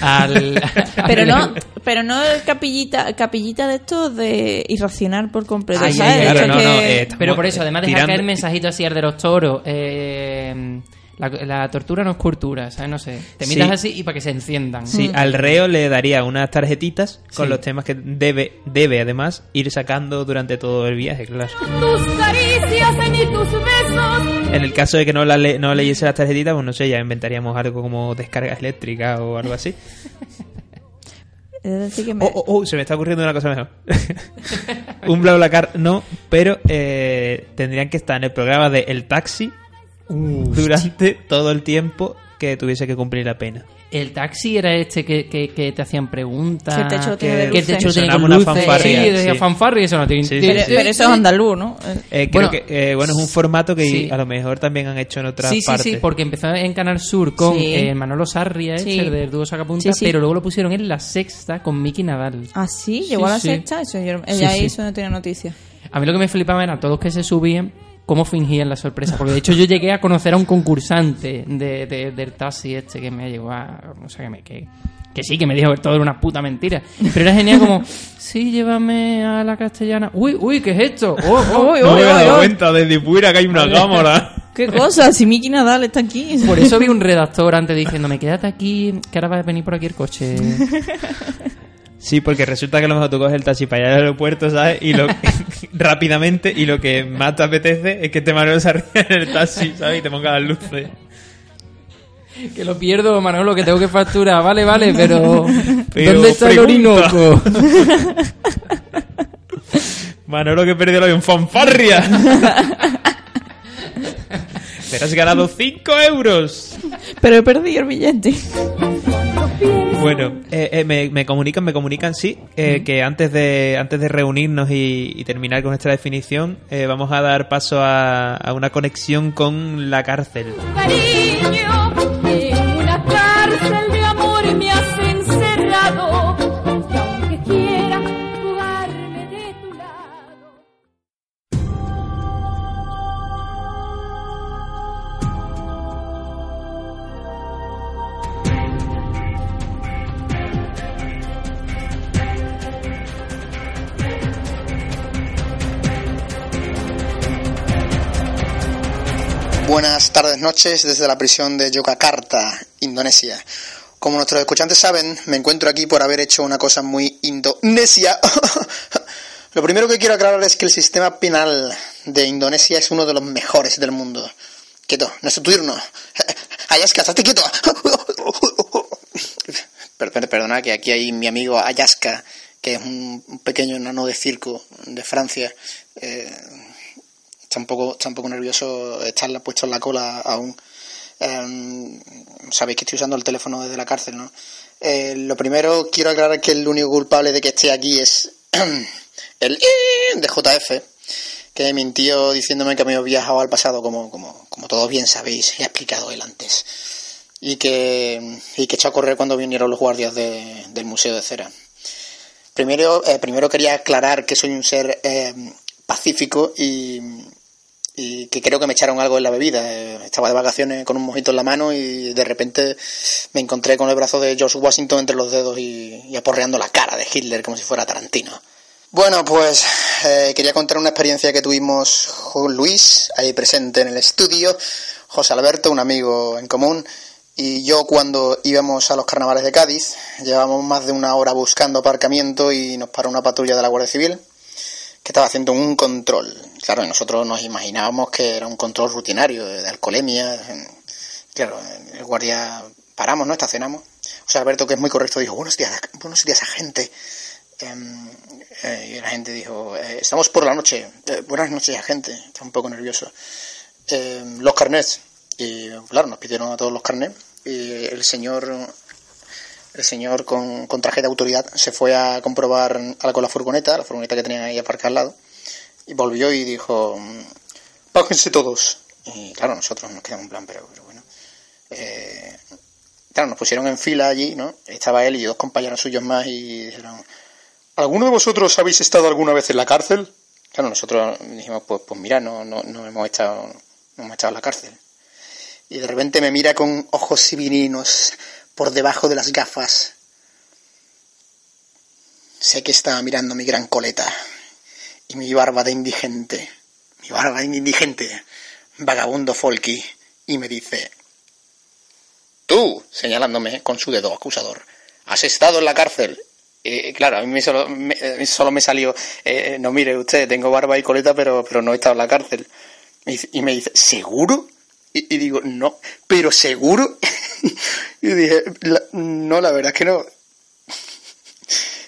Al, Pero al- no, pero no el capillita, capillita de esto de irracional por completo, Ay, ¿sabes? ay, De claro, hecho no, que- no, eh, Pero por eso, además dejar Tirando- caer mensajito así al de los toros. eh, La, la tortura no es cultura, ¿sabes? No sé. Te miras Sí. así y para que se enciendan. Sí, al reo le daría unas tarjetitas con Sí. los temas que debe, debe además ir sacando durante todo el viaje, claro. Tus caricias y tus besos. En el caso de que no, la le- no leyese las tarjetitas, pues no sé, ya inventaríamos algo como descargas eléctricas o algo así. Es decir, que me... Oh, oh, oh, se me está ocurriendo una cosa mejor. Un BlaBlaCar no, pero eh, tendrían que estar en el programa de El Taxi durante todo el tiempo que tuviese que cumplir la pena. El taxi era este que, que, que te hacían preguntas. Que el techo tiene de que el techo Sonaba con luces. fanfarria, Sí, decía sí. fanfarria y eso no tiene. Sí, sí, pero, sí. pero eso es andaluz, ¿no? Eh, creo Bueno, que eh, bueno, es un formato que sí. a lo mejor también han hecho en otras Sí, sí, partes. sí, porque empezó en Canal Sur con Sí. eh, Manolo Sarria, Sí. este, del dúo Sacapunta, Sí, sí. pero luego lo pusieron en la sexta con Miki Nadal. Ah, sí, llegó a la sí. sexta. Eso, yo, ella ahí sí. eso no tenía noticia. A mí lo que me flipaba era todos que se subían, cómo fingían la sorpresa. Porque de hecho yo llegué a conocer a un concursante de, de- del taxi este que me llegó a. O sea, que, me, que, que sí, que me dijo que todo era una puta mentira. Pero era genial como, sí, llévame a la castellana. Uy, uy, ¿qué es esto? Oh, oh. Uy, No uy, me he uy, dado uy. cuenta desde fuera que hay una cámara. ¿Qué cosa? Si Miki Nadal está aquí. Por eso vi un redactor antes diciéndome, quédate aquí, que ahora va a venir por aquí el coche. Sí, porque resulta que a lo mejor tú coges el taxi para ir al aeropuerto, ¿sabes? Y lo rápidamente y lo que más te apetece es que te Manuel se ríe en el taxi, ¿sabes? Y te ponga las luces. que lo pierdo, Manolo, que tengo que facturar. Vale, vale, pero... Pero ¿Dónde está pregunta. el Orinoco? Manolo que perdió el avión fanfarria. Te has ganado 5 euros. Pero he perdido el billete. Bueno, eh, eh, me, me comunican, me comunican, sí, eh, que antes de antes de reunirnos y, y terminar con esta definición, eh, vamos a dar paso a, a una conexión con la cárcel. Cariño, noches desde la prisión de Yogyakarta, Indonesia. Como nuestros escuchantes saben, me encuentro aquí por haber hecho una cosa muy indonesia. Lo primero que quiero aclarar es que el sistema penal de Indonesia es uno de los mejores del mundo. Quieto, no es tu turno. Ayaska, estate quieto. Per- per- Perdona, que aquí hay mi amigo Ayaska, que es un pequeño enano de circo de Francia. Eh, está un poco, está nervioso estarla puesto en la cola aún. Em, sabéis que estoy usando el teléfono desde la cárcel, ¿no? Eh, lo primero, quiero aclarar que el único culpable de que esté aquí es el de JF, que mintió diciéndome que había viajado al pasado, como, como, como todos bien sabéis, ha explicado él antes. Y que, y que echó a correr cuando vinieron los guardias de- del Museo de Cera. Primero, eh, primero quería aclarar que soy un ser eh, pacífico y, y que creo que me echaron algo en la bebida. Eh, Estaba de vacaciones con un mojito en la mano y de repente me encontré con el brazo de George Washington entre los dedos y, aporreando la cara de Hitler como si fuera Tarantino. Bueno, pues eh, quería contar una experiencia que tuvimos con Luis, ahí presente en el estudio, José Alberto, un amigo en común, y yo cuando íbamos a los carnavales de Cádiz, llevábamos más de una hora buscando aparcamiento y nos paró una patrulla de la Guardia Civil que estaba haciendo un control. Claro, nosotros nos imaginábamos que era un control rutinario de alcoholemia. Claro, el guardia paramos, ¿no? Estacionamos. O sea, Alberto, que es muy correcto, dijo, buenos días, buenos días, agente. Em, eh, y la gente dijo, eh, estamos por la noche. Eh, buenas noches, agente. Está un poco nervioso. Em, los carnets. Y claro, nos pidieron a todos los carnets. Y el señor el señor con, con traje de autoridad se fue a comprobar algo con la furgoneta, la furgoneta que tenían ahí aparcada al lado, y volvió y dijo, pájense todos. Y claro, nosotros nos quedamos en plan, pero, pero bueno. Eh, claro, nos pusieron en fila allí, ¿no? Estaba él y dos compañeros suyos más y dijeron, ¿alguno de vosotros habéis estado alguna vez en la cárcel? Claro, nosotros dijimos, pues, pues mira, no, no, no hemos estado, no hemos estado en la cárcel. Y de repente me mira con ojos sibirinos por debajo de las gafas. Sé que estaba mirando mi gran coleta y mi barba de indigente, mi barba de indigente, vagabundo folky, y me dice, tú, señalándome con su dedo acusador, has estado en la cárcel. Y claro, a mí solo, me, eh, solo me salió, eh, no mire usted, tengo barba y coleta, pero, pero no he estado en la cárcel. Y Y me dice, ¿seguro? Y, digo, no, pero ¿seguro? y dije, "La- no, la verdad es que no.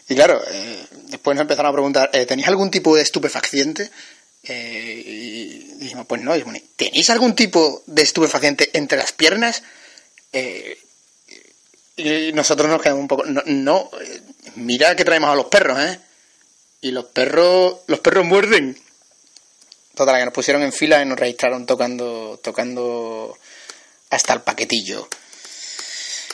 Y claro, eh, después nos empezaron a preguntar, eh, ¿tenéis algún tipo de estupefaciente? Eh, y dijimos, pues no. Y bueno, ¿tenéis algún tipo de estupefaciente entre las piernas? Y nosotros nos quedamos un poco, no, mira que traemos a los perros, ¿eh? Y los perros, los perros muerden. Total, que nos pusieron en fila y nos registraron tocando, tocando hasta el paquetillo.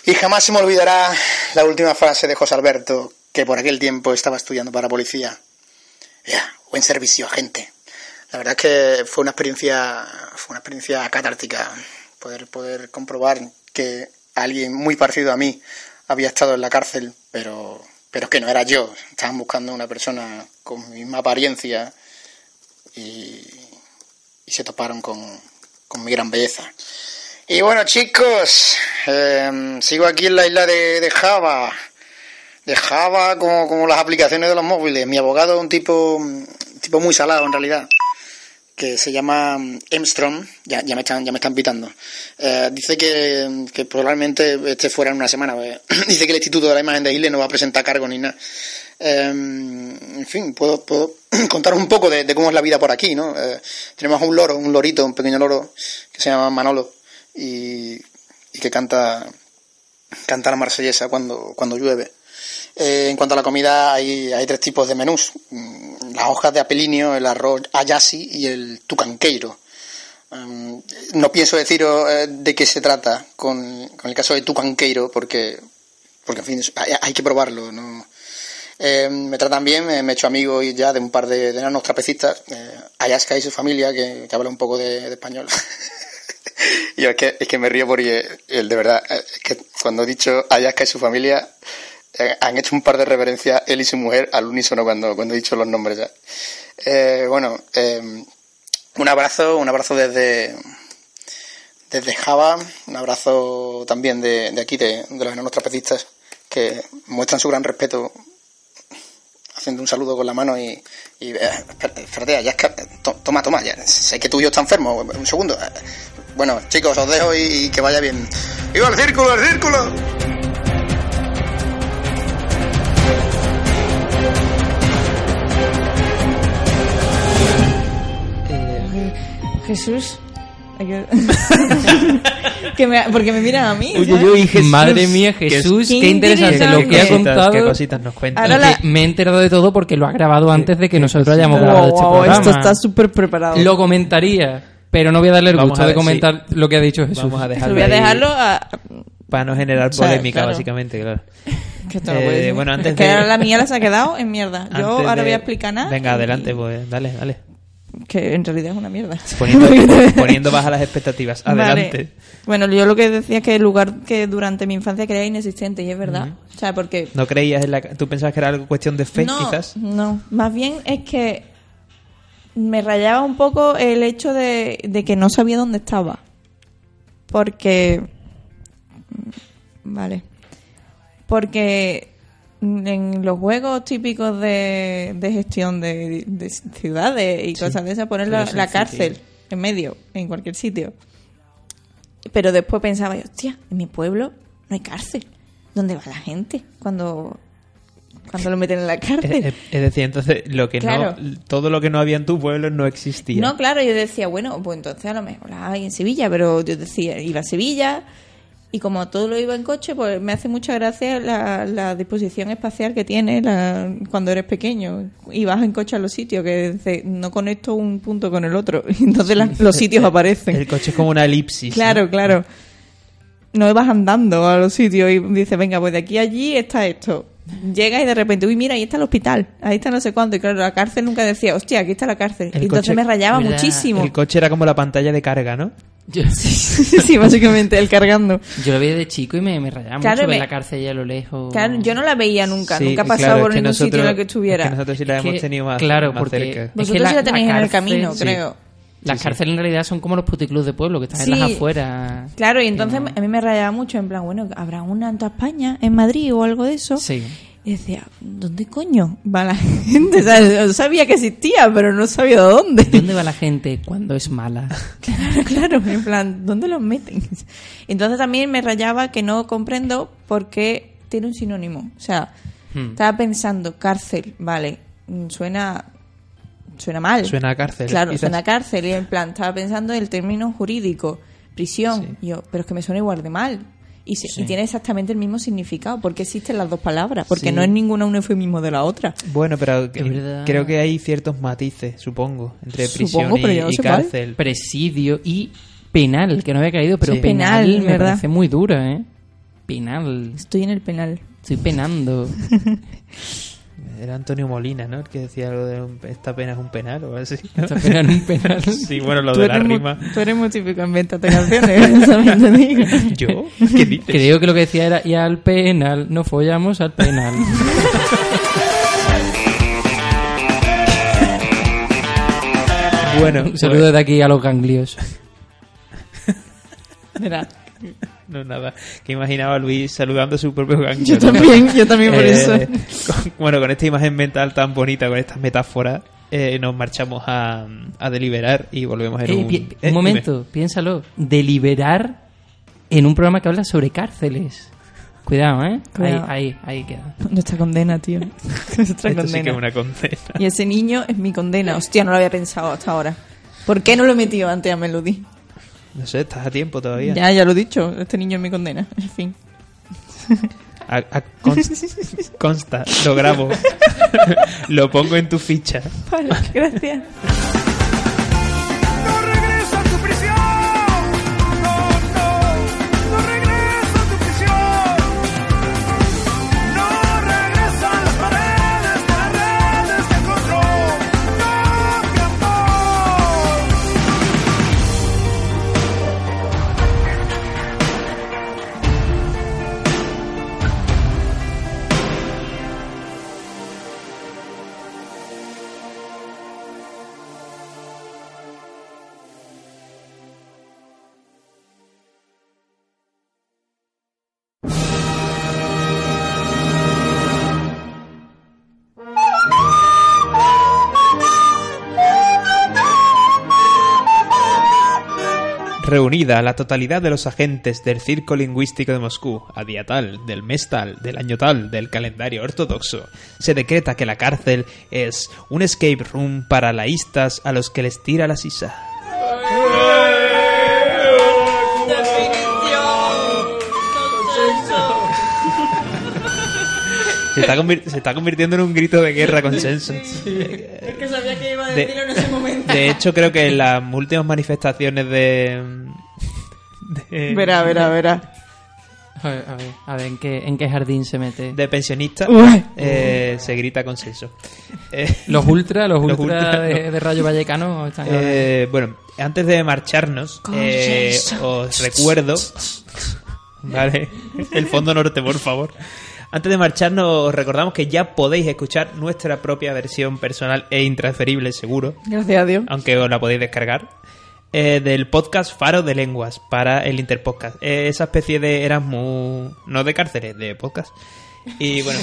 Y jamás se me olvidará la última frase de José Alberto, que por aquel tiempo estaba estudiando para policía. Ya, buen servicio, agente. La verdad es que fue una experiencia, fue una experiencia catártica poder, poder comprobar que alguien muy parecido a mí había estado en la cárcel, pero, pero que no era yo. Estaban buscando una persona con mi misma apariencia y, se toparon con, con mi gran belleza. Y bueno, chicos, eh, sigo aquí en la isla de, de Java. De Java, como, como las aplicaciones de los móviles. Mi abogado es un tipo, tipo muy salado, en realidad, que se llama Emstrom. Ya, ya, me, están, ya me están pitando. Eh, dice que, que probablemente esté fuera en una semana. pues. dice que el Instituto de la Imagen de Isle no va a presentar cargo ni nada. Eh, en fin, puedo, contaros un poco de, cómo es la vida por aquí, ¿no? Eh, tenemos un loro, un lorito, un pequeño loro, que se llama Manolo y, que canta canta la marsellesa cuando, cuando llueve. Eh, en cuanto a la comida, hay, hay tres tipos de menús. Mm, Las hojas de apelinio, el arroz ayasi y el tucanqueiro. Mm, no pienso deciros eh, de qué se trata con, con el caso de tucanqueiro, porque, porque en fin, hay, hay que probarlo. ¿no? Eh, me tratan bien, me, he hecho amigo ya de un par de, de enanos trapecistas, eh, y su familia, que, que habla un poco de, español. y es que, es que me río porque, el, de verdad, eh, es que cuando he dicho Ayaska y su familia, eh, han hecho un par de reverencias él y su mujer al unísono cuando, cuando he dicho los nombres ya. Eh, bueno, eh, un abrazo, un abrazo desde, desde Java, un abrazo también de, de aquí, de, de los enanos trapecistas, que muestran su gran respeto haciendo un saludo con la mano y, y eh, espérate, ya es que, to- toma, toma, ya, sé que tú y yo está enfermo, un segundo. Eh, Bueno, chicos, os dejo y, y que vaya bien. ¡Viva el círculo, el círculo! Jesús. Hay que- que me- porque me miran a mí. Uy, uy, uy, Jesús. Madre mía, Jesús, qué qué, interesante lo que ha contado. Qué cositas nos. Ahora la- que me he enterado de todo porque lo ha grabado antes de que nosotros hayamos Wow, grabado este programa. esto está súper preparado. Lo comentaría, pero no voy a darle el Vamos gusto de comentar lo que ha dicho Jesús. Vamos a dejarlo voy a dejarlo a... para no generar O sea, polémica, claro. básicamente, claro. Que esto no Eh, bueno, antes Es que de- ahora la mía se ha quedado en mierda. Yo Antes ahora de- voy a explicar nada. Venga, y- adelante, pues, dale, dale. Que en realidad es una mierda. Poniendo, poniendo bajas las expectativas. Adelante. Vale. Bueno, yo lo que decía es que el lugar que durante mi infancia creía inexistente, y es verdad. O sea, porque... ¿No creías en la... ¿Tú pensabas que era algo cuestión de fe, no, quizás? No, más bien es que me rayaba un poco el hecho de, de que no sabía dónde estaba. Porque... Vale. Porque en los juegos típicos de, de gestión de, de ciudades y cosas de esas, poner la, cárcel en medio, en cualquier sitio. Pero después pensaba yo, hostia, en mi pueblo no hay cárcel. ¿Dónde va la gente cuando, cuando lo meten en la cárcel? Es, es- es decir, entonces, lo que Claro. no... Todo lo que no había en tu pueblo no existía. No, claro, yo decía, bueno, pues entonces a lo mejor la hay en Sevilla, pero yo decía, iba a Sevilla y como todo lo iba en coche, pues me hace mucha gracia la, la disposición espacial que tiene la- cuando eres pequeño y vas en coche a los sitios, que dice, no conecto un punto con el otro, y entonces la- los sitios aparecen. El coche es como una elipsis. Claro, ¿no? claro. No vas andando a los sitios y dices, venga, pues de aquí a allí está esto. Llegas y de repente, uy, mira, ahí está el hospital, ahí está no sé cuánto. Y claro, la cárcel nunca decía, hostia, aquí está la cárcel. El y entonces coche- me rayaba Mira, muchísimo. El coche era como la pantalla de carga, ¿no? Yo, sí, básicamente, el cargando. yo lo veía de chico y me, me rayaba Claro, mucho ver me- la cárcel allá a lo lejos. Claro, yo no la veía nunca, Sí, nunca he claro, por ningún sitio en el que estuviera. es que nosotros sí la Es hemos que, tenido más, claro, más porque- cerca. es Vosotros que sí la tenéis en el camino, sí. creo. Las Sí, sí. cárceles en realidad son como los puticlubs de pueblo, que están en las Sí. afueras. Claro, y entonces a mí me rayaba mucho, en plan, bueno, ¿habrá una en toda España, en Madrid o algo de eso? Sí. Y decía, ¿dónde coño va la gente? O sea, yo sabía que existía, pero no sabía dónde. ¿Dónde va la gente cuando es mala? Claro, claro, en plan, ¿dónde los meten? Entonces también me rayaba que no comprendo por qué tiene un sinónimo. O sea, Hmm. estaba pensando, cárcel, vale, suena suena mal. Suena a cárcel. Claro, quizás. suena a cárcel. Y en plan, estaba pensando en el término jurídico, prisión. Y yo, pero es que me suena igual de mal. Y, se- Sí. y tiene exactamente el mismo significado. ¿Por qué existen las dos palabras? Porque Sí. no es ninguna un eufemismo de la otra. Bueno, pero que- creo que hay ciertos matices, supongo, entre prisión Supongo, pero y, yo no y sé cuál. cárcel. Presidio y penal, que no había caído, pero Sí. penal, Penal, me ¿verdad? parece muy dura, ¿eh? Penal. Estoy en el penal. Estoy penando. Era Antonio Molina, ¿no? El que decía algo de un- esta pena es un penal o algo así. ¿no? Esta pena en un penal. Sí, bueno, lo Tú de la muy- rima. Tú eres muy típico en ventas de canciones, eso te digo. ¿Yo? ¿Qué dices? Creo que lo que decía era, y al penal, no follamos al penal. Bueno, Un saludo pues- de aquí a los ganglios. Mira, No, nada. Que imaginaba a Luis saludando a su propio gancho. yo ¿no? también, yo también por Eh, eso. con- bueno, con esta imagen mental tan bonita, con estas metáforas, eh, nos marchamos a, a deliberar y volvemos en Eh, un... pi- eh, un dime. momento, piénsalo. Deliberar en un programa que habla sobre cárceles. Cuidado, ¿eh? Cuidado. Ahí, ahí, ahí queda. Nuestra condena, tío. Nuestra Esto sí condena. que es una condena. Y ese niño es mi condena. Hostia, no lo había pensado hasta ahora. ¿Por qué no lo he metido antes a Melody? No sé, estás a tiempo todavía. Ya, ya lo he dicho. Este niño es mi condena. En fin. A- a- cons- consta, lo grabo. lo pongo en tu ficha. Vale, gracias. Reunida la totalidad de los agentes del Circo Lingüístico de Moscú, a día tal, del mes tal, del año tal, del calendario ortodoxo, se decreta que la cárcel es un escape room para laístas a los que les tira la sisa. Se está, se está convirtiendo en un grito de guerra. Es que sabía que iba a decirlo en ese momento. De hecho, creo que en las últimas manifestaciones de. de- Verá, verá, verá. A ver, a ver, a ver, ¿en qué, en qué jardín se mete? de pensionistas Uy. eh, se grita consenso. Eh, Los ultras, los Los ultras ultras, de, no. de Rayo Vallecano están... eh, bueno, antes de marcharnos, eh, os recuerdo. Vale, el fondo norte, por favor. Antes de marcharnos, os recordamos que ya podéis escuchar nuestra propia versión personal e intransferible, seguro, Gracias a Dios. aunque os la podéis descargar, eh, del podcast Faro de Lenguas para el Interpodcast. Eh, esa especie de Erasmus, no de cárceles, de podcast. Y bueno,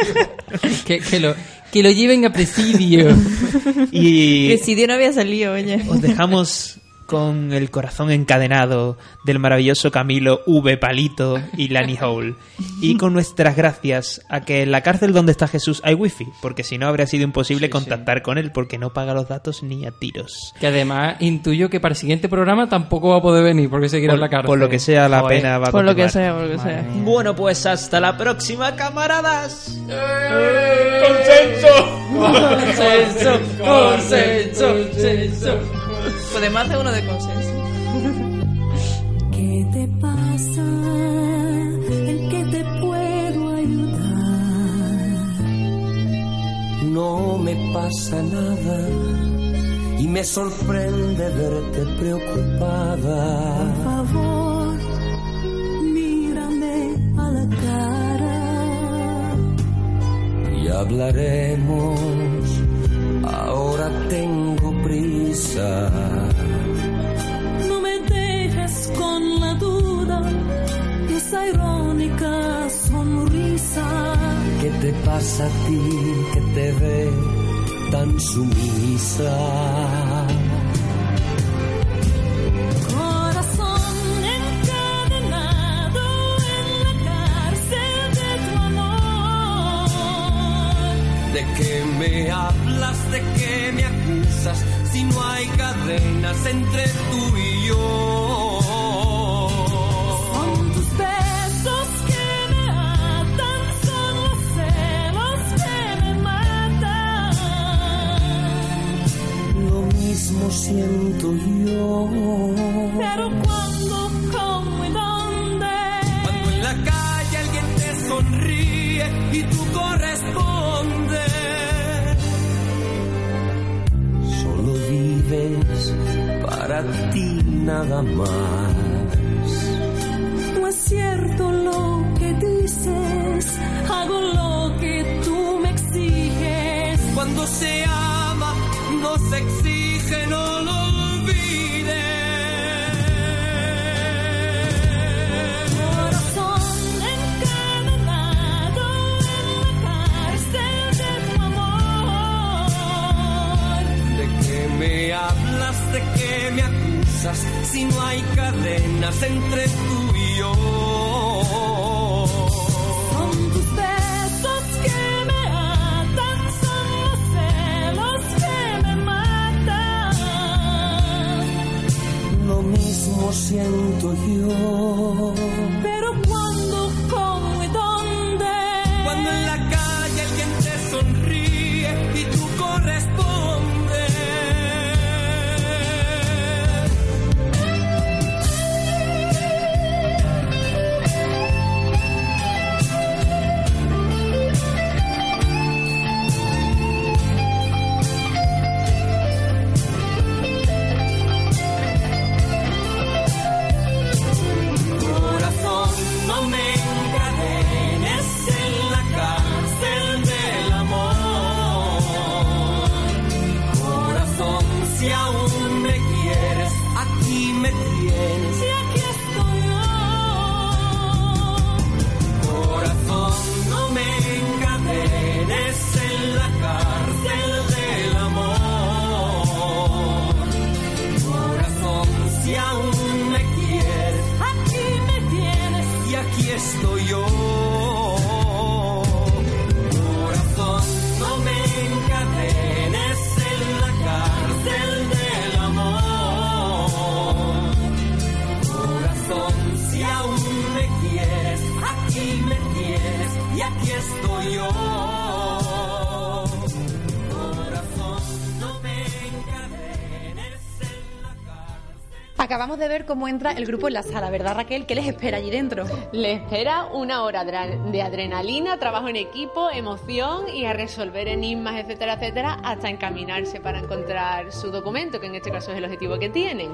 que, que lo, que lo lleven a presidio. y Presidio no había salido, oye. os dejamos con el corazón encadenado del maravilloso Camilo V. Palito y Lani Hole. Y con nuestras gracias a que en la cárcel donde está Jesús hay wifi, porque si no habría sido imposible contactar con él porque no paga los datos ni a tiros. Que además intuyo que para el siguiente programa tampoco va a poder venir porque se quiere Por, en la cárcel. por lo que sea, la Joder. pena va a Por lo que sea, por lo que sea. Bueno, pues hasta la próxima, camaradas. Consenso, consenso, consenso. Podemos hacer uno de consenso. ¿Qué te pasa? ¿En qué te puedo ayudar? No me pasa nada y me sorprende verte preocupada. Por favor, mírame a la cara. Y hablaremos. Ahora tengo prisa. No me dejes con la duda, esa irónica sonrisa. ¿Qué te pasa a ti que te ve tan sumisa? ¿De qué me hablas? ¿De qué me acusas? Si no hay cadenas entre tú y yo. Son tus besos que me atan, son los celos que me matan. Lo mismo siento yo. Pero nada más. Si no hay cadenas entre tú y yo. Son tus besos que me atan, son los celos que me matan. Lo mismo siento yo. De ver cómo entra el grupo en la sala, ¿verdad Raquel? ¿Qué les espera allí dentro? Le espera una hora de adrenalina, trabajo en equipo, emoción y a resolver enigmas, etcétera, etcétera, hasta encaminarse para encontrar su documento, que en este caso es el objetivo que tienen.